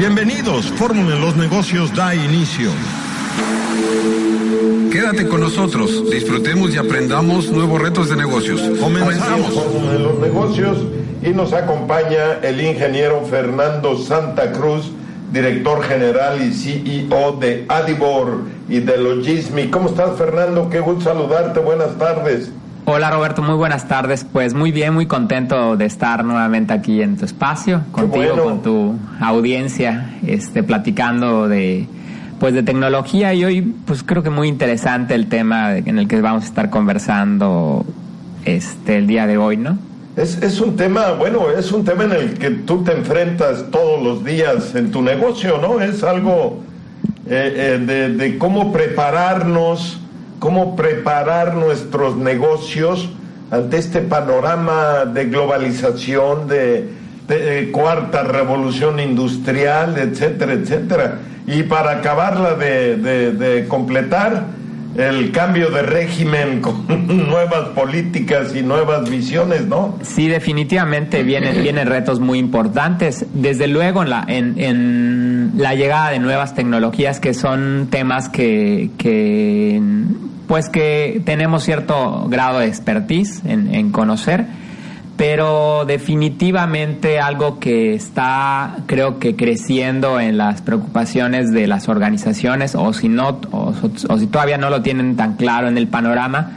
Bienvenidos, Fórmula en los Negocios da inicio. Quédate con nosotros, disfrutemos y aprendamos nuevos retos de negocios. Comenzamos. Fórmula los Negocios y nos acompaña el ingeniero Fernando Santa Cruz, director general y CEO de Adibor y de Logismi. ¿Cómo estás, Fernando? Qué gusto saludarte. Buenas tardes. Hola Roberto, muy buenas tardes. Pues muy bien, muy contento de estar nuevamente aquí en tu espacio, contigo, bueno. con tu audiencia, este, platicando de, pues de tecnología y hoy, pues creo que muy interesante el tema en el que vamos a estar conversando, este, el día de hoy, ¿no? Es, es un tema, bueno, es un tema en el que tú te enfrentas todos los días en tu negocio, ¿no? Es algo eh, eh, de, de cómo prepararnos, cómo preparar nuestros negocios ante este panorama de globalización, de, de, cuarta revolución industrial, etcétera, etcétera. Y para acabarla de completar, el cambio de régimen con nuevas políticas y nuevas visiones, ¿no? Sí, definitivamente vienen, vienen retos muy importantes. Desde luego en la, en, en la llegada de nuevas tecnologías que son temas que, que pues que tenemos cierto grado de expertise en, en conocer, pero definitivamente algo que está creo que creciendo en las preocupaciones de las organizaciones o si no o, o si todavía no lo tienen tan claro en el panorama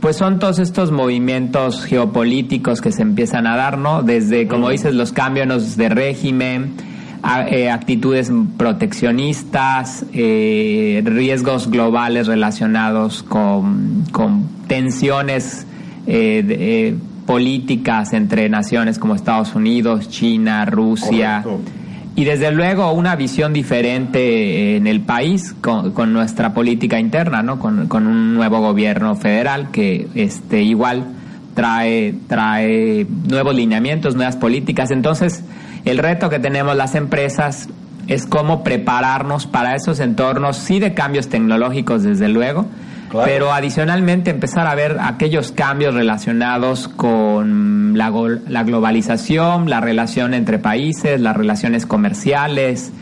pues son todos estos movimientos geopolíticos que se empiezan a dar, ¿no? Desde, como dices, los cambios de régimen, actitudes proteccionistas, eh, riesgos globales relacionados con, con tensiones eh, de- eh, políticas entre naciones como Estados Unidos, China, Rusia. Correcto. Y desde luego una visión diferente en el país con, con nuestra política interna, ¿no? Con, con un nuevo gobierno federal que este igual trae trae nuevos lineamientos, nuevas políticas. Entonces, el reto que tenemos las empresas es cómo prepararnos para esos entornos, sí de cambios tecnológicos desde luego, Claro. pero adicionalmente empezar a ver aquellos cambios relacionados con la, la globalización, la relación entre países, las relaciones comerciales,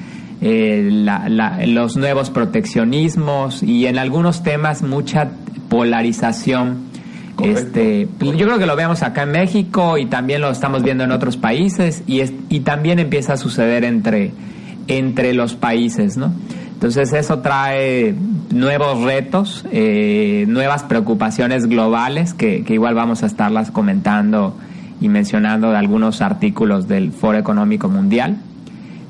eh, la- la- los nuevos proteccionismos y en algunos temas mucha polarización. Este, yo creo que lo vemos acá en México y también lo estamos viendo en otros países y, es- y también empieza a suceder entre, entre los países, ¿no? Entonces eso trae nuevos retos, eh, nuevas preocupaciones globales que, que igual vamos a estarlas comentando y mencionando de algunos artículos del Foro Económico Mundial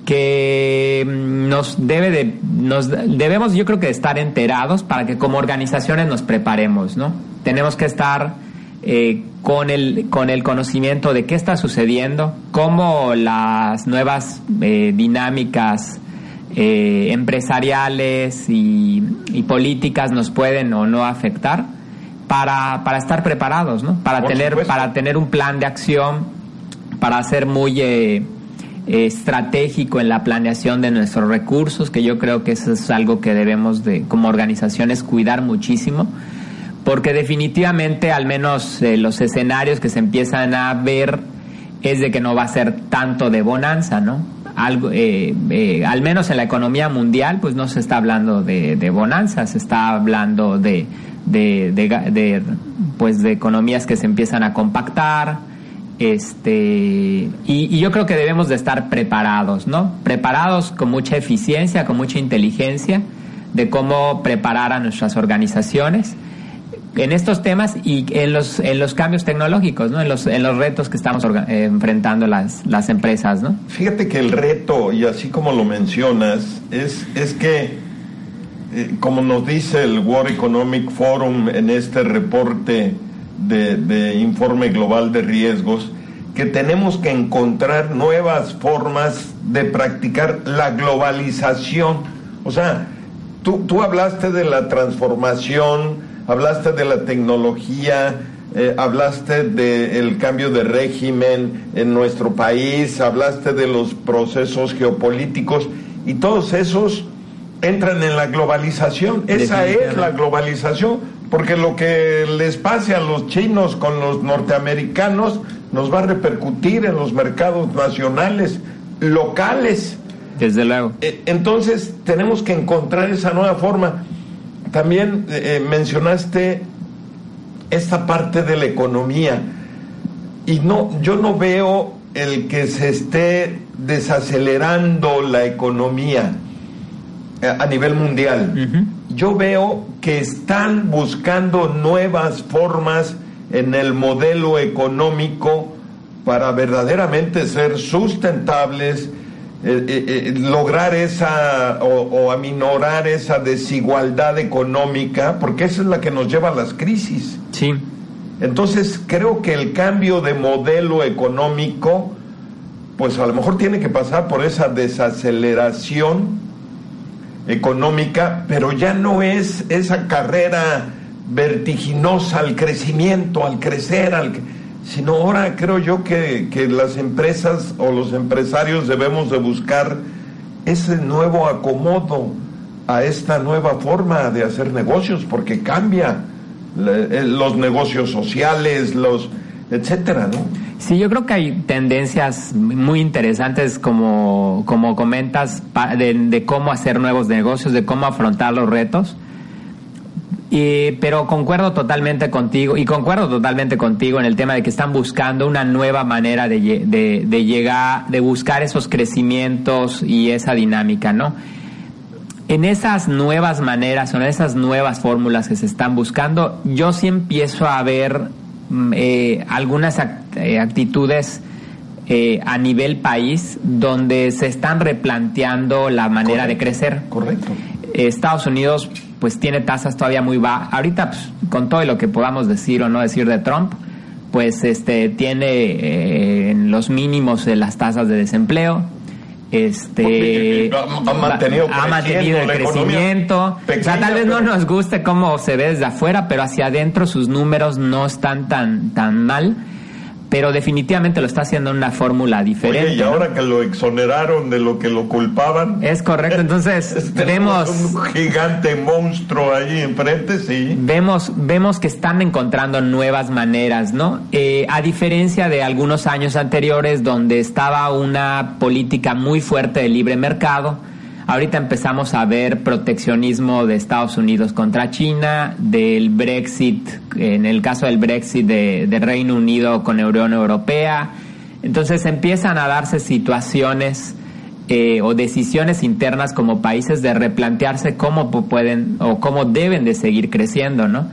que mm, nos debe de nos debemos yo creo que estar enterados para que como organizaciones nos preparemos no tenemos que estar eh, con el con el conocimiento de qué está sucediendo cómo las nuevas eh, dinámicas eh, empresariales y, y políticas nos pueden o no afectar para, para estar preparados no para Por tener supuesto. para tener un plan de acción para ser muy eh, estratégico en la planeación de nuestros recursos, que yo creo que eso es algo que debemos de, como organizaciones, cuidar muchísimo, porque definitivamente, al menos eh, los escenarios que se empiezan a ver, es de que no va a ser tanto de bonanza, ¿no? Eh, eh, al menos en la economía mundial, pues no se está hablando de, de bonanza, se está hablando de, pues de economías que se empiezan a compactar, este y, y yo creo que debemos de estar preparados, ¿no? Preparados con mucha eficiencia, con mucha inteligencia de cómo preparar a nuestras organizaciones en estos temas y en los en los cambios tecnológicos, ¿no? En los en los retos que estamos eh, enfrentando las las empresas, ¿no? Fíjate que el reto, y así como lo mencionas, es, es que, eh, como nos dice el World Economic Forum en este reporte de, de informe global de riesgos, que tenemos que encontrar nuevas formas de practicar la globalización. O sea, tú, tú hablaste de la transformación, hablaste de la tecnología, eh, hablaste del cambio de régimen en nuestro país, hablaste de los procesos geopolíticos y todos esos entran en la globalización. Esa es la globalización, porque lo que les pase a los chinos con los norteamericanos nos va a repercutir en los mercados nacionales, locales. Desde luego. Eh, entonces tenemos que encontrar esa nueva forma. También eh, mencionaste esta parte de la economía. Y no, yo no veo el que se esté desacelerando la economía eh, a nivel mundial. Yo veo que están buscando nuevas formas en el modelo económico para verdaderamente ser sustentables, eh, eh, lograr esa o, o, aminorar esa desigualdad económica, porque esa es la que nos lleva a las crisis. Sí. Entonces creo que el cambio de modelo económico, pues a lo mejor tiene que pasar por esa desaceleración económica, pero ya no es esa carrera vertiginosa al crecimiento, al crecer, al sino ahora creo yo que, que las empresas o los empresarios debemos de buscar ese nuevo acomodo a esta nueva forma de hacer negocios, porque cambia eh, los negocios sociales, los etcétera, ¿no? Sí, yo creo que hay tendencias muy interesantes, como, como comentas, de, de cómo hacer nuevos negocios, de cómo afrontar los retos. Y, pero concuerdo totalmente contigo y concuerdo totalmente contigo en el tema de que están buscando una nueva manera de, de, de llegar, de buscar esos crecimientos y esa dinámica, ¿no? En esas nuevas maneras o en esas nuevas fórmulas que se están buscando, yo sí empiezo a ver eh, algunas eh, actitudes eh, a nivel país donde se están replanteando la manera Correcto. de crecer. Correcto. Estados Unidos pues tiene tasas todavía muy bajas. Ahorita pues, con todo lo que podamos decir o no decir de Trump, pues este tiene eh, en los mínimos de las tasas de desempleo. Este ha, ha mantenido, ha mantenido el crecimiento. Pequeña, o sea, tal vez pero... no nos guste cómo se ve desde afuera, pero hacia adentro sus números no están tan tan mal pero definitivamente lo está haciendo en una fórmula diferente. Oye, y ahora ¿no? que lo exoneraron de lo que lo culpaban. Es correcto, entonces vemos un gigante monstruo ahí enfrente, sí. Vemos vemos que están encontrando nuevas maneras, ¿no? Eh, a diferencia de algunos años anteriores donde estaba una política muy fuerte de libre mercado, Ahorita empezamos a ver proteccionismo de Estados Unidos contra China, del Brexit, en el caso del Brexit de, de Reino Unido con Unión Europea. Entonces empiezan a darse situaciones eh, o decisiones internas como países de replantearse cómo pueden o cómo deben de seguir creciendo, ¿no?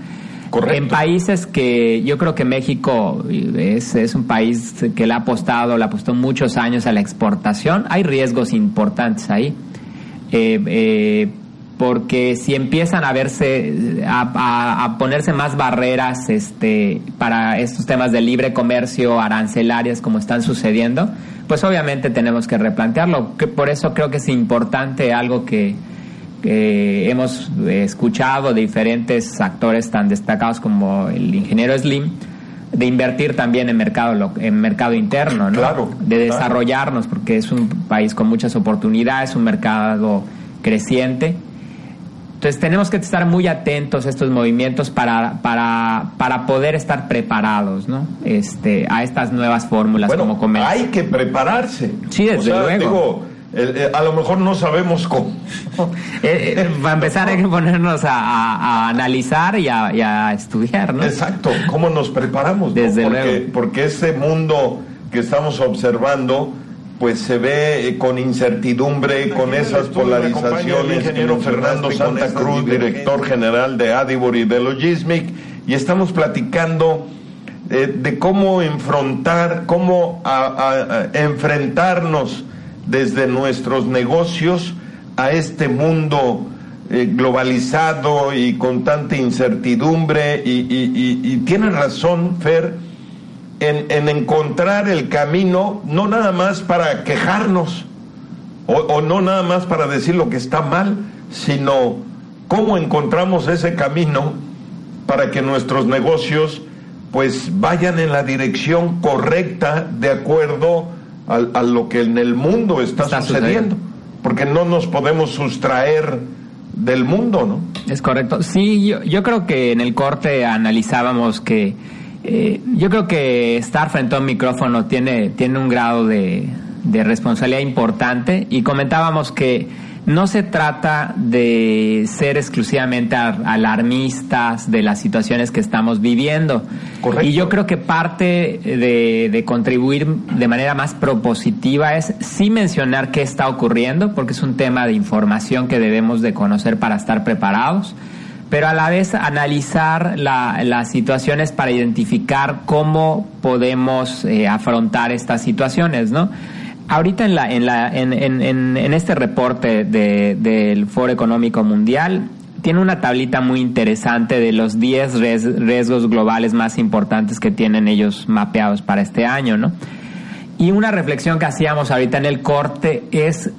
Correcto. En países que yo creo que México es, es un país que le ha apostado, le apostó muchos años a la exportación, hay riesgos importantes ahí. Eh, eh, porque si empiezan a verse, a, ponerse más barreras este, para estos temas de libre comercio, arancelarias, como están sucediendo, pues obviamente tenemos que replantearlo. Por eso creo que es importante algo que, que hemos escuchado de diferentes actores tan destacados como el ingeniero Slim, de invertir también en mercado en mercado interno, ¿no? Claro, de desarrollarnos claro. porque es un país con muchas oportunidades, un mercado creciente. Entonces tenemos que estar muy atentos a estos movimientos para, para, para poder estar preparados, ¿no? Este, a estas nuevas fórmulas bueno, como comentas. Hay que prepararse. Sí, desde o sea, luego. Digo, eh, eh, a lo mejor no sabemos cómo. eh, para empezar hay que ponernos a, a, a analizar y a, y a, estudiar, ¿no? Exacto, cómo nos preparamos. Desde ¿no? porque, luego. porque ese mundo que estamos observando pues se ve eh, con incertidumbre, con esas polarizaciones. Ingeniero Fernando Santa Cruz, director general de Adibor y de Logismic, y estamos platicando eh, de cómo enfrentar, cómo a, a, a enfrentarnos desde nuestros negocios a este mundo eh, globalizado y con tanta incertidumbre y, tiene razón Fer en, en encontrar el camino, no nada más para quejarnos, o, o no nada más para decir lo que está mal, sino cómo encontramos ese camino para que nuestros negocios pues vayan en la dirección correcta de acuerdo a, a lo que en el mundo está, Está sucediendo. sucediendo. Porque no nos podemos sustraer del mundo, ¿no? Es correcto. Sí, yo, yo creo que en el corte analizábamos que eh, yo creo que estar frente a un micrófono tiene, tiene un grado de, de responsabilidad importante y comentábamos que no se trata de ser exclusivamente ar- alarmistas de las situaciones que estamos viviendo. Correcto. Y yo creo que parte de, de contribuir de manera más propositiva es sí mencionar qué está ocurriendo, porque es un tema de información que debemos de conocer para estar preparados, pero a la vez analizar la- las situaciones para identificar cómo podemos eh, afrontar estas situaciones, ¿no? Ahorita en, la, en, la, en, en, en- este reporte de- del Foro Económico Mundial tiene una tablita muy interesante de los 10 ries- riesgos globales más importantes que tienen ellos mapeados para este año, ¿no? Y una reflexión que hacíamos ahorita en el corte es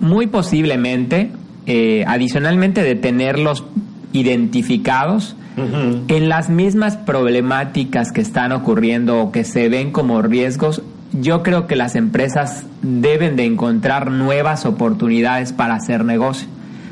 muy posiblemente, eh, adicionalmente de tenerlos identificados, en las mismas problemáticas que están ocurriendo o que se ven como riesgos, yo creo que las empresas deben de encontrar nuevas oportunidades para hacer negocio.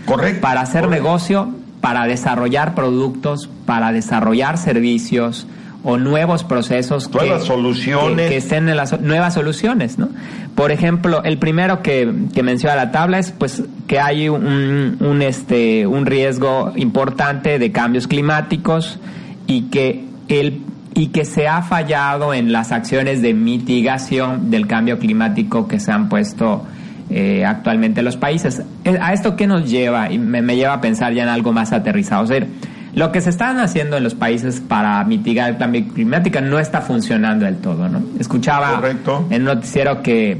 Correcto. Para hacer correcto. negocio, para desarrollar productos, para desarrollar servicios o nuevos procesos Nuevas soluciones. que, que estén en las nuevas soluciones, ¿no? Por ejemplo, el primero que, que menciona la tabla es pues que hay un, un, este un riesgo importante de cambios climáticos y que el y que se ha fallado en las acciones de mitigación del cambio climático que se han puesto eh, actualmente en los países. Eh, ¿A esto qué nos lleva? Y me, me lleva a pensar ya en algo más aterrizado. O sea, lo que se están haciendo en los países para mitigar el cambio climático no está funcionando del todo, ¿no? Escuchaba Correcto. en un noticiero que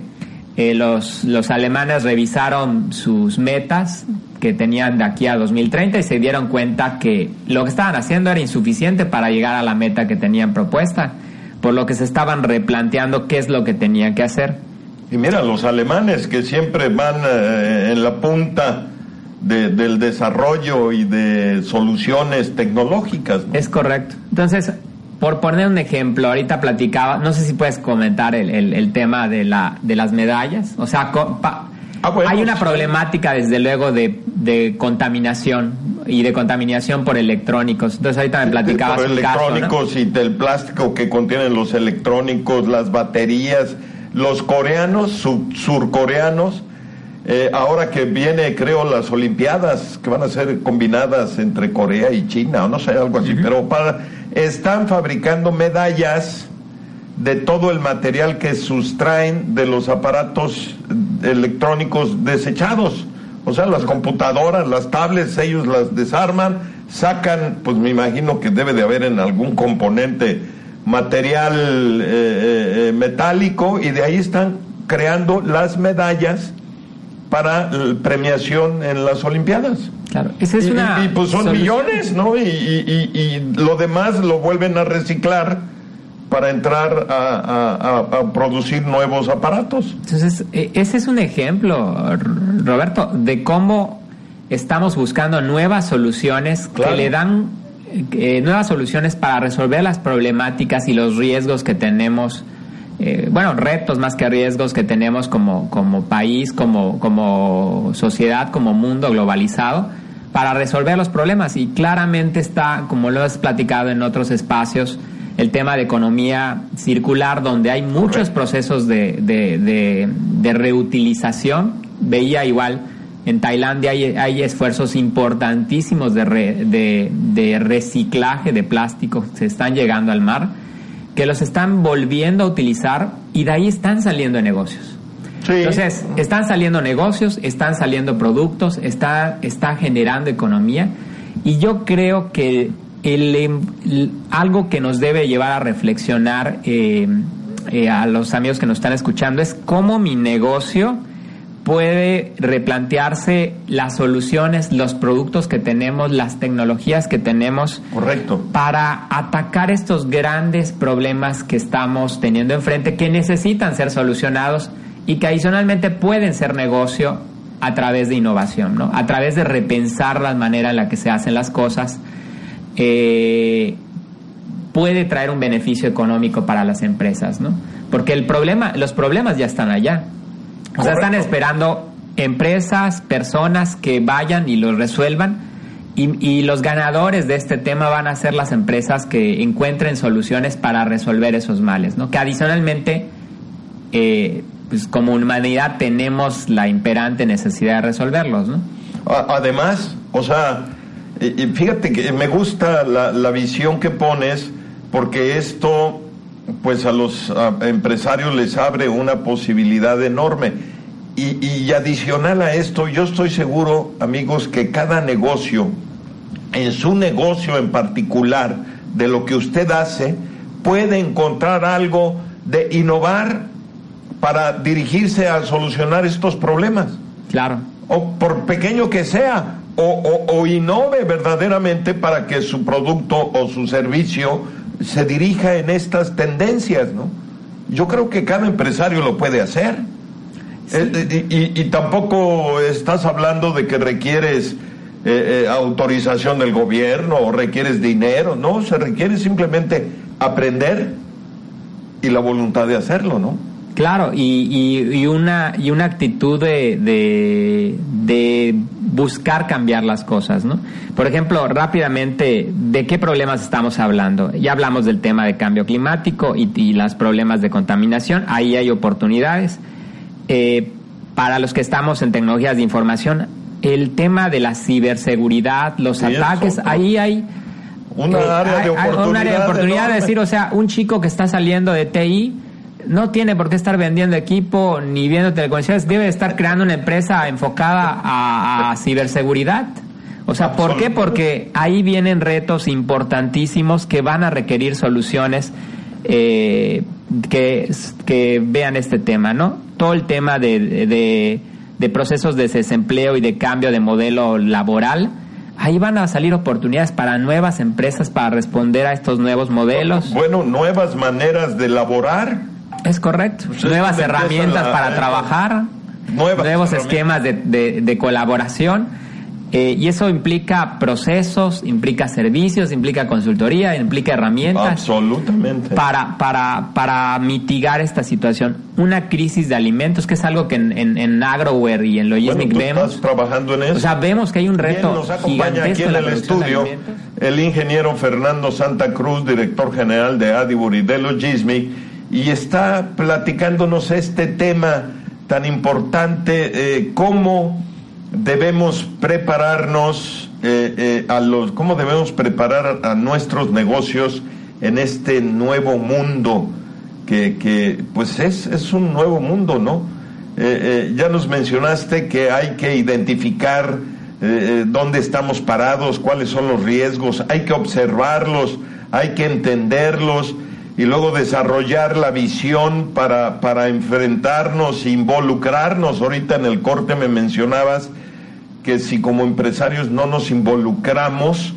eh, los, los alemanes revisaron sus metas que tenían de aquí a 2030 y se dieron cuenta que lo que estaban haciendo era insuficiente para llegar a la meta que tenían propuesta, por lo que se estaban replanteando qué es lo que tenían que hacer. Y mira, los alemanes que siempre van eh, en la punta de- del desarrollo y de soluciones tecnológicas. ¿no? Es correcto. Entonces, por poner un ejemplo, ahorita platicaba, no sé si puedes comentar el, el- el tema de, la, de las medallas. O sea, co- pa- Ah, bueno, hay una problemática, desde luego, de, de contaminación y de contaminación por electrónicos. Entonces, ahorita me platicabas Por un caso, ¿no? electrónicos y del plástico que contienen los electrónicos, las baterías, los coreanos, su- surcoreanos, eh, ahora que viene, creo, las Olimpiadas, que van a ser combinadas entre Corea y China, o no sé, algo así, pero para, están fabricando medallas de todo el material que sustraen de los aparatos electrónicos desechados. O sea, las computadoras, las tablets, ellos las desarman, sacan, pues me imagino que debe de haber en algún componente material eh, eh, eh, metálico y de ahí están creando las medallas para premiación en las Olimpiadas. Claro, esa es Y- una y, pues son solución. millones, ¿no? Y- y lo demás lo vuelven a reciclar para entrar a, a- a- producir nuevos aparatos. Entonces, eh, ese es un ejemplo, Roberto, de cómo estamos buscando nuevas soluciones Claro. que le dan eh, nuevas soluciones para resolver las problemáticas y los riesgos que tenemos, eh, bueno, retos más que riesgos que tenemos como, como país, como, como sociedad, como mundo globalizado, para resolver los problemas. Y claramente está, como lo has platicado en otros espacios, el tema de economía circular, donde hay muchos Correcto. procesos de, de, de- de reutilización. Veía igual, en Tailandia hay, hay esfuerzos importantísimos de, re- de, reciclaje de plástico, se están llegando al mar, que los están volviendo a utilizar y de ahí están saliendo negocios. Sí. Entonces, están saliendo negocios, están saliendo productos, está, está generando economía y yo creo que el, em, el- algo que nos debe llevar a reflexionar eh, eh, a los amigos que nos están escuchando es cómo mi negocio puede replantearse las soluciones, los productos que tenemos, las tecnologías que tenemos. Correcto. Para atacar estos grandes problemas que estamos teniendo enfrente, que necesitan ser solucionados y que adicionalmente pueden ser negocio a través de innovación, ¿no? A través de repensar la manera en la que se hacen las cosas. Eh, puede traer un beneficio económico para las empresas, ¿no? Porque el problema, los problemas ya están allá. O sea, están esperando empresas, personas que vayan y los resuelvan. Y, los ganadores de este tema van a ser las empresas que encuentren soluciones para resolver esos males, ¿no? Que adicionalmente, eh, pues como humanidad tenemos la imperante necesidad de resolverlos, ¿no? Además, o sea, fíjate que me gusta la, la visión que pones porque esto pues a los empresarios les abre una posibilidad enorme. Y, y, adicional a esto, yo estoy seguro, amigos, que cada negocio, en su negocio en particular, de lo que usted hace, puede encontrar algo de innovar para dirigirse a solucionar estos problemas. Claro. O por pequeño que sea, o, o, o innove verdaderamente para que su producto o su servicio se dirija en estas tendencias, ¿no? Yo creo que cada empresario lo puede hacer. Eh, eh, y, tampoco estás hablando de que requieres eh, autorización del gobierno o requieres dinero, no, se requiere simplemente aprender y la voluntad de hacerlo, ¿no? Claro, y, y, una, y una actitud de, de, buscar cambiar las cosas, ¿no? Por ejemplo, rápidamente, ¿de qué problemas estamos hablando? Ya hablamos del tema de cambio climático y, y los problemas de contaminación, ahí hay oportunidades. Eh, para los que estamos en tecnologías de información, el tema de la ciberseguridad, los ataques, ahí hay... Una eh, área de oportunidad. Una área de oportunidad, de decir, o sea, un chico que está saliendo de TI no tiene por qué estar vendiendo equipo ni viendo telecomunicaciones, debe estar creando una empresa enfocada a, ciberseguridad. O sea, ¿por qué? Porque ahí vienen retos importantísimos que van a requerir soluciones eh, que, vean este tema, ¿no? Todo el tema de, de procesos de desempleo y de cambio de modelo laboral, ahí van a salir oportunidades para nuevas empresas para responder a estos nuevos modelos. Bueno, nuevas maneras de laborar es correcto. Pues nuevas herramientas para trabajar, nuevos esquemas de, de, colaboración. Eh, y eso implica procesos, implica servicios, implica consultoría, implica herramientas. Absolutamente. Para, para, para mitigar esta situación. Una crisis de alimentos, que es algo que en, en, en Agroware y en Logistic vemos. Estás trabajando en eso. O sea, vemos que hay un reto. nos acompaña aquí en, el estudio el ingeniero Fernando Santa Cruz, director general de Adibur y de Logismic y está platicándonos este tema tan importante, eh, cómo debemos prepararnos eh, eh, a los, cómo debemos preparar a nuestros negocios en este nuevo mundo que, que pues es, es un nuevo mundo, ¿no? ya nos mencionaste que hay que identificar dónde estamos parados, cuáles son los riesgos, hay que observarlos, hay que entenderlos y luego desarrollar la visión para, para enfrentarnos, involucrarnos. Ahorita en el corte me mencionabas que si como empresarios no nos involucramos,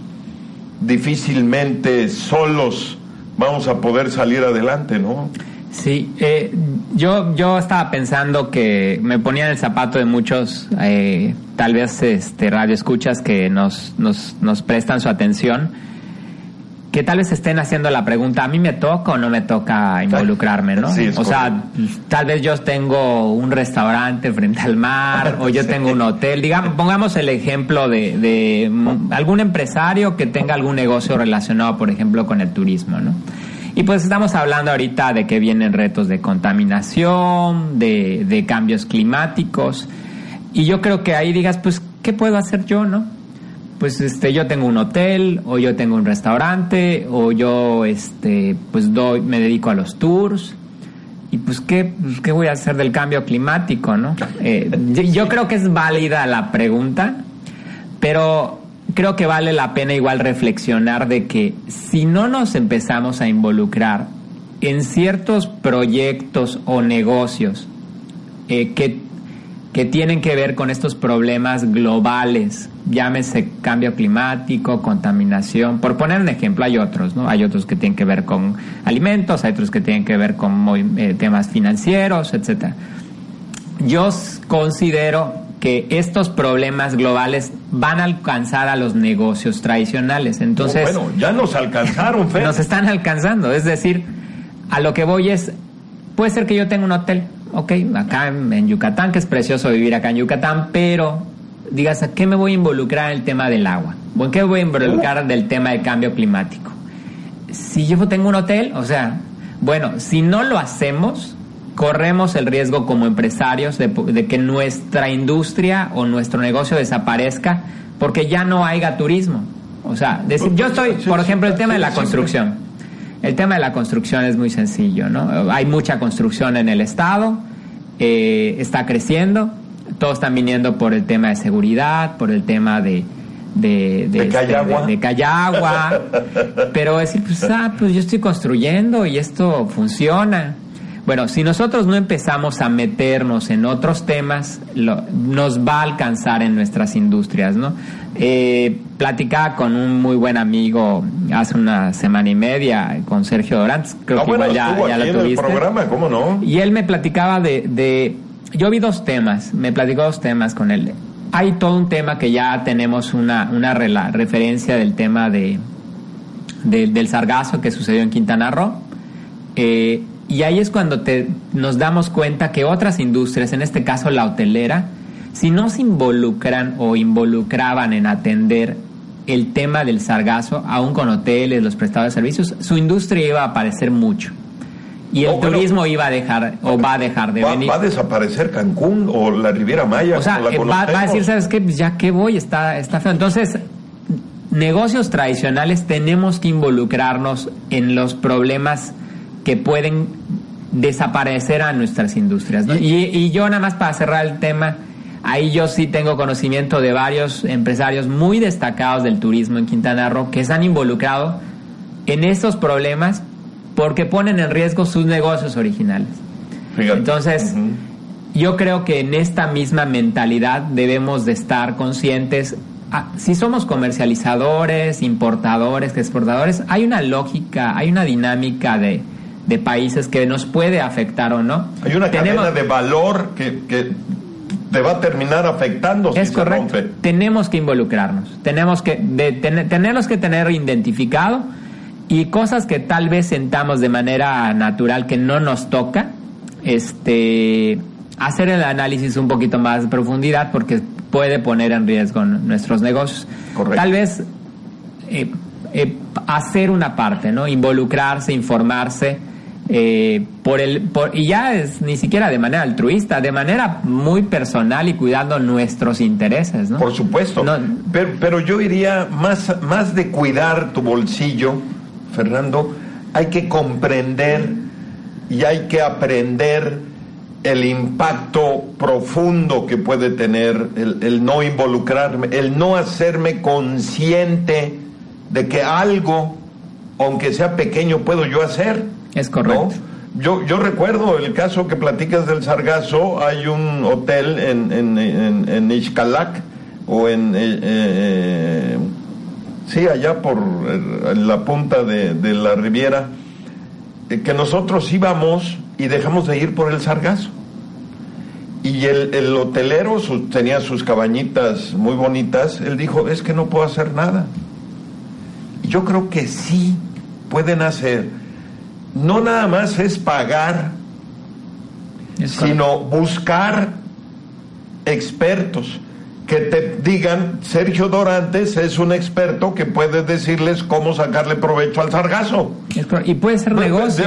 difícilmente solos vamos a poder salir adelante, ¿no? Sí, eh, yo, yo estaba pensando que me ponía en el zapato de muchos, eh, tal vez este, radioescuchas que nos, nos, nos prestan su atención que tal vez estén haciendo la pregunta, ¿a mí me toca o no me toca involucrarme, no? o sea, tal vez yo tengo un restaurante frente al mar o yo tengo un hotel. Digamos, pongamos el ejemplo de, de algún empresario que tenga algún negocio relacionado, por ejemplo, con el turismo, ¿no? Y pues estamos hablando ahorita de que vienen retos de contaminación, de, de cambios climáticos. Y yo creo que ahí digas, pues, ¿qué puedo hacer yo, no? Pues este yo tengo un hotel o yo tengo un restaurante o yo este pues doy me dedico a los tours. Y pues qué pues, qué voy a hacer del cambio climático no eh, yo creo que es válida la pregunta pero creo que vale la pena igual reflexionar de que si no nos empezamos a involucrar en ciertos proyectos o negocios eh, que que tienen que ver con estos problemas globales, llámese cambio climático, contaminación, por poner un ejemplo, hay otros, ¿no? Hay otros que tienen que ver con alimentos, hay otros que tienen que ver con eh, temas financieros, etcétera. Yo considero que estos problemas globales van a alcanzar a los negocios tradicionales. Entonces, bueno, ya nos alcanzaron, Fer. Nos están alcanzando, es decir, a lo que voy es, puede ser que yo tenga un hotel, ok, acá en, Yucatán, que es precioso vivir acá en Yucatán, pero digas, ¿a qué me voy a involucrar en el tema del agua? ¿O en qué me voy a involucrar del tema del cambio climático? Si yo tengo un hotel, o sea, bueno, si no lo hacemos, corremos el riesgo como empresarios de, que nuestra industria o nuestro negocio desaparezca porque ya no haya turismo. O sea, decir, yo estoy, por ejemplo, el tema de la construcción. El tema de la construcción es muy sencillo, ¿no? Hay mucha construcción en el Estado, eh, está creciendo, todos están viniendo por el tema de seguridad, por el tema de, de, de, de, Cayagua. pero decir, pues, ah, pues yo estoy construyendo y esto funciona. Bueno, si nosotros no empezamos a meternos en otros temas, nos va a alcanzar en nuestras industrias, ¿no? Eh, platicaba con un muy buen amigo hace una semana y media, con Sergio Dorantes, creo ah, que igual ya, ya lo tuviste. programa, ¿cómo no? Y él me platicaba de, de, yo vi dos temas, me platicó dos temas con él. Hay todo un tema que ya tenemos una, una referencia del tema de, del sargazo que sucedió en Quintana Roo. Eh, y ahí es cuando te, nos damos cuenta que otras industrias, en este caso la hotelera, si no se involucran o involucraban en atender el tema del sargazo, aún con hoteles, los prestadores de servicios, su industria iba a aparecer mucho. Y el turismo iba a dejar o va a dejar de venir. ¿Va a desaparecer Cancún o la Riviera Maya? O sea, eh, va, a decir, ¿sabes qué? Pues ya que voy, está, está feo. Entonces, negocios tradicionales tenemos que involucrarnos en los problemas que pueden desaparecer a nuestras industrias. Y, yo nada más para cerrar el tema, ahí yo sí tengo conocimiento de varios empresarios muy destacados del turismo en Quintana Roo que se han involucrado en estos problemas porque ponen en riesgo sus negocios originales. Entonces, yo creo que en esta misma mentalidad debemos de estar conscientes. Ah, si somos comercializadores, importadores, exportadores, hay una lógica, hay una dinámica de, de países que nos puede afectar o no. Hay una cadena de valor que, que te va a terminar afectando. Es correcto. Tenemos que involucrarnos, tenemos que de, tenemos que tener identificado y cosas que tal vez sentamos de manera natural que no nos toca, este, hacer el análisis un poquito más de profundidad porque puede poner en riesgo nuestros negocios. Correcto. Tal vez eh, eh, hacer una parte, ¿no? Involucrarse, informarse eh, por el y ya es ni siquiera de manera altruista, de manera muy personal y cuidando nuestros intereses, ¿no? Por supuesto. pero, pero, yo iría más, más de cuidar tu bolsillo, Fernando, hay que comprender y hay que aprender el impacto profundo que puede tener el, el no involucrarme, el no hacerme consciente de que algo, aunque sea pequeño, puedo yo hacer es correcto. Yo, yo recuerdo el caso que platicas del Sargazo, hay un hotel en, en, en, en o en... Eh, eh, sí, allá por la punta de, de la Riviera, eh, que nosotros íbamos y dejamos de ir por el Sargazo. Y el, el hotelero tenía sus cabañitas muy bonitas, él dijo, es que no puedo hacer nada. yo creo que sí pueden hacer no nada más es pagar, sino buscar expertos que te digan, Sergio Dorantes es un experto que puede decirles cómo sacarle provecho al sargazo. Y puede ser negocio.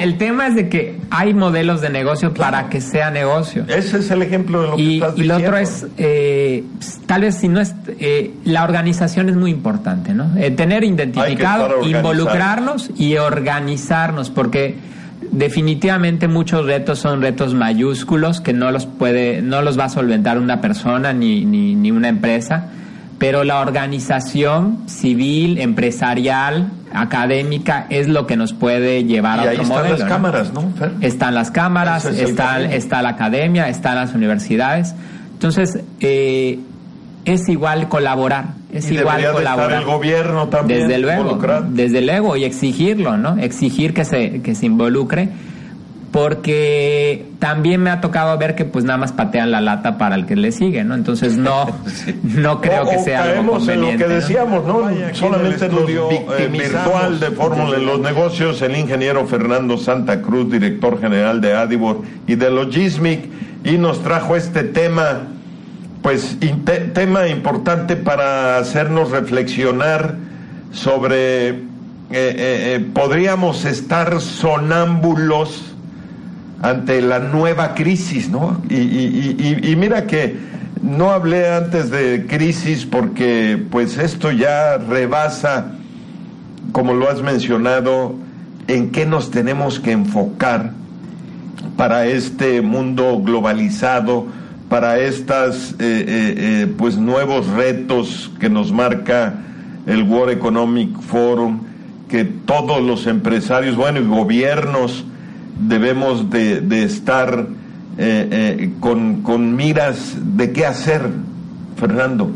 el, tema es de que hay modelos de negocio para que sea negocio. Ese es el ejemplo de lo que estás diciendo. Y lo otro es, eh, tal vez si no es, eh, la organización es muy importante, ¿no? Eh, tener identificado, involucrarnos y organizarnos, porque definitivamente muchos retos son retos mayúsculos que no los puede, no los va a solventar una persona ni, ni, una empresa, pero la organización civil, empresarial, académica es lo que nos puede llevar y a ahí otro están modelo. las ¿no? cámaras, ¿no? Fer? Están las cámaras, es está, está la academia, están las universidades. Entonces, eh, es igual colaborar, es y igual de colaborar. estar el gobierno también Desde luego, desde luego, y exigirlo, ¿no? Exigir que se, que se involucre, porque también me ha tocado ver que pues nada más patean la lata para el que le sigue, ¿no? Entonces no, no creo O- que o sea algo caemos en lo conveniente. que decíamos, ¿no? Vaya, Solamente en el estudio, eh, virtual de Fórmula en los Negocios, el ingeniero Fernando Santa Cruz, director general de Adibor y de Logismic, y nos trajo este tema, pues, tema importante para hacernos reflexionar sobre, eh, eh, eh, podríamos estar sonámbulos ante la nueva crisis, ¿no? Y- y mira que no hablé antes de crisis porque pues esto ya rebasa, como lo has mencionado, en qué nos tenemos que enfocar para este mundo globalizado, para estas eh, eh, eh, pues nuevos retos que nos marca el World Economic Forum, que todos los empresarios, bueno, y gobiernos debemos de, estar con, con miras de qué hacer, Fernando.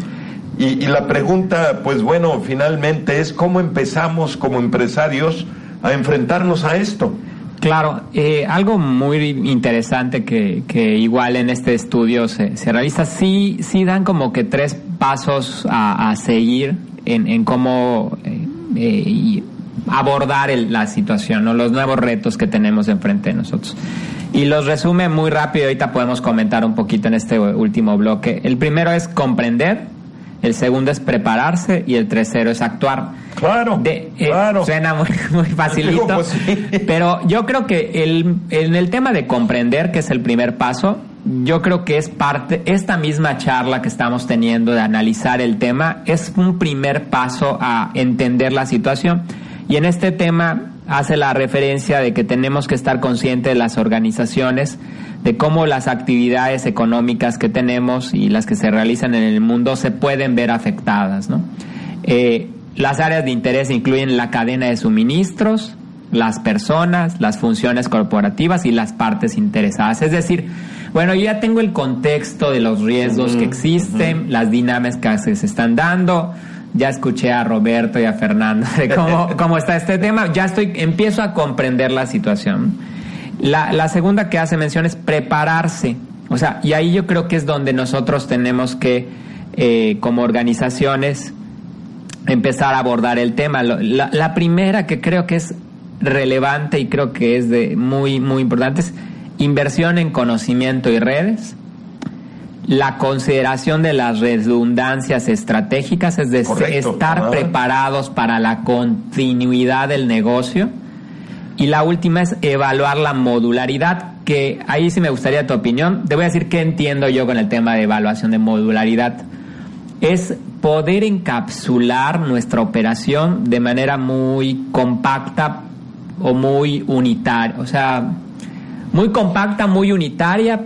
Y la pregunta, pues bueno, finalmente es cómo empezamos como empresarios a enfrentarnos a esto. Claro, eh, algo muy interesante que, que igual en este estudio se, se realiza, sí, sí dan como que tres pasos a, a seguir en, en cómo eh, eh, abordar el- la situación, ¿no? los nuevos retos que tenemos enfrente de nosotros. Y los resume muy rápido, ahorita podemos comentar un poquito en este último bloque. El primero es comprender, el segundo es prepararse y el tercero es actuar. Claro, De- eh, claro. Suena muy, muy facilito. Digo, pues, sí. Pero yo creo que el, en el tema de comprender, que es el primer paso, yo creo que es parte, esta misma charla que estamos teniendo de analizar el tema, es un primer paso a entender la situación. Y en este tema hace la referencia de que tenemos que estar conscientes de las organizaciones, de cómo las actividades económicas que tenemos y las que se realizan en el mundo se pueden ver afectadas, ¿no? Eh, las áreas de interés incluyen la cadena de suministros, las personas, las funciones corporativas y las partes interesadas. Es decir, bueno, yo ya tengo el contexto de los riesgos que existen, las dinámicas que se están dando. Ya escuché a Roberto y a Fernando de cómo, cómo está este tema. Ya estoy, empiezo a comprender la situación. La, la segunda que hace mención es prepararse. O sea, y ahí yo creo que es donde nosotros tenemos que, eh, como organizaciones, empezar a abordar el tema. La, la primera que creo que es relevante y creo que es de muy muy importante es inversión en conocimiento y redes. La consideración de las redundancias estratégicas, es decir, Correcto. estar preparados para la continuidad del negocio. Y la última es evaluar la modularidad, que ahí sí me gustaría tu opinión. Te voy a decir qué entiendo yo con el tema de evaluación de modularidad. Es poder encapsular nuestra operación de manera muy compacta o muy unitaria. O sea, muy compacta, muy unitaria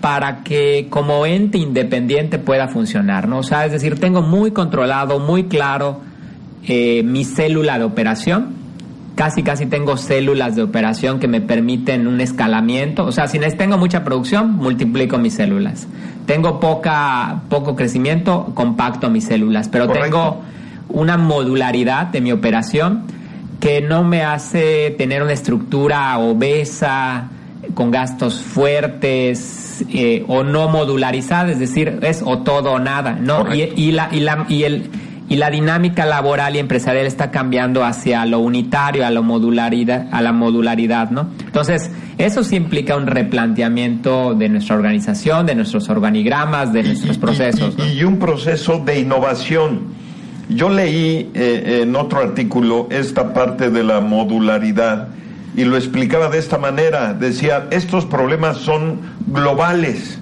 para que como ente independiente pueda funcionar, ¿no? O sea, es decir, tengo muy controlado, muy claro eh, mi célula de operación. Casi, casi tengo células de operación que me permiten un escalamiento. O sea, si tengo mucha producción, multiplico mis células. Tengo poca, poco crecimiento, compacto mis células. Pero Correcto. tengo una modularidad de mi operación que no me hace tener una estructura obesa, con gastos fuertes eh, o no modularizada, es decir, es o todo o nada, ¿no? Y, y la, y, la, y, el, y la dinámica laboral y empresarial está cambiando hacia lo unitario, a, lo modularidad, a la modularidad, ¿no? Entonces, eso sí implica un replanteamiento de nuestra organización, de nuestros organigramas, de nuestros Y- procesos. y, ¿no? y un proceso de innovación. Yo leí eh, en otro artículo esta parte de la modularidad y lo explicaba de esta manera. Decía, estos problemas son globales,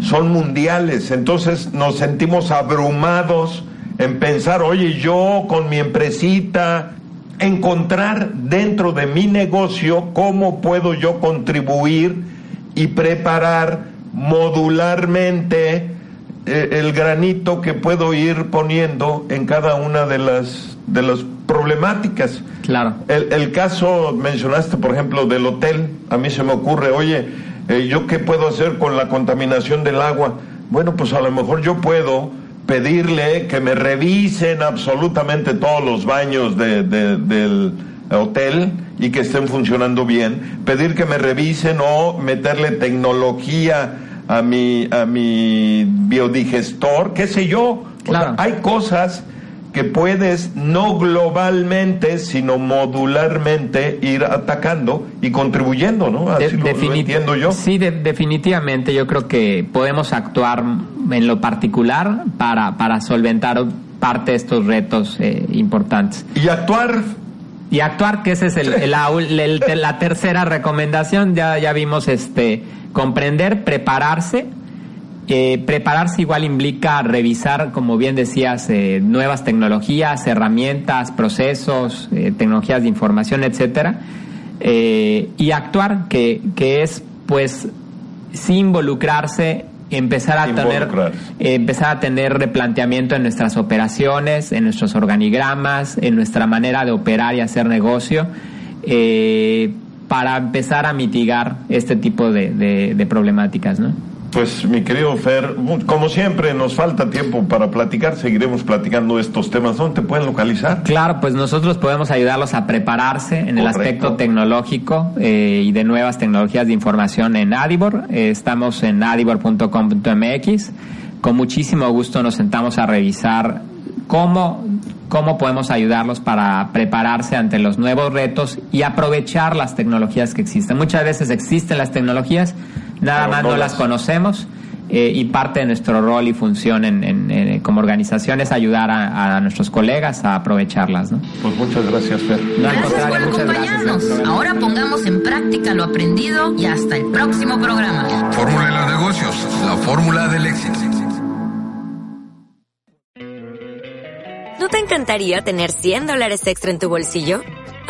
son mundiales, entonces nos sentimos abrumados en pensar, oye, yo con mi empresita, encontrar dentro de mi negocio cómo puedo yo contribuir y preparar modularmente el granito que puedo ir poniendo en cada una de las de las problemáticas. Claro. El, el caso, mencionaste, por ejemplo, del hotel, a mí se me ocurre, oye, eh, ¿yo qué puedo hacer con la contaminación del agua? Bueno, pues a lo mejor yo puedo pedirle que me revisen absolutamente todos los baños de, de, del hotel y que estén funcionando bien, pedir que me revisen o meterle tecnología a mi, a mi biodigestor, qué sé yo. Claro. O sea, hay cosas que puedes no globalmente, sino modularmente ir atacando y contribuyendo, ¿no? Así lo- lo, entiendo yo. Sí, de- definitivamente yo creo que podemos actuar en lo particular para, para solventar parte de estos retos eh, importantes. Y actuar, Y actuar, que esa es el, la, tercera recomendación, ya, ya vimos este comprender, prepararse. Eh, prepararse igual implica revisar, como bien decías, eh, nuevas tecnologías, herramientas, procesos, eh, tecnologías de información, etcétera. Y actuar, que, que es pues sí involucrarse, empezar a tener eh, empezar a tener replanteamiento en nuestras operaciones, en nuestros organigramas, en nuestra manera de operar y hacer negocio, eh, para empezar a mitigar este tipo de, de- de problemáticas, ¿no? Pues mi querido Fer, como siempre nos falta tiempo para platicar, seguiremos platicando estos temas. ¿Dónde te pueden localizar? Claro, pues nosotros podemos ayudarlos a prepararse en el aspecto tecnológico eh, y de nuevas tecnologías de información en Adibor. Eh, estamos en adibor.com.mx. Con muchísimo gusto nos sentamos a revisar cómo, cómo podemos ayudarlos para prepararse ante los nuevos retos y aprovechar las tecnologías que existen. Muchas veces existen las tecnologías, nada más no no las- conocemos. eh, y parte de nuestro rol y función en, en- en- como organización es ayudar a, a nuestros colegas a aprovecharlas. ¿no? Pues muchas gracias, Fer. Gracias por muchas gracias. acompañarnos. Ahora pongamos en práctica lo aprendido y hasta el próximo programa. Fórmula de los negocios, la fórmula del éxito. ¿No te encantaría tener 100 dólares extra en tu bolsillo?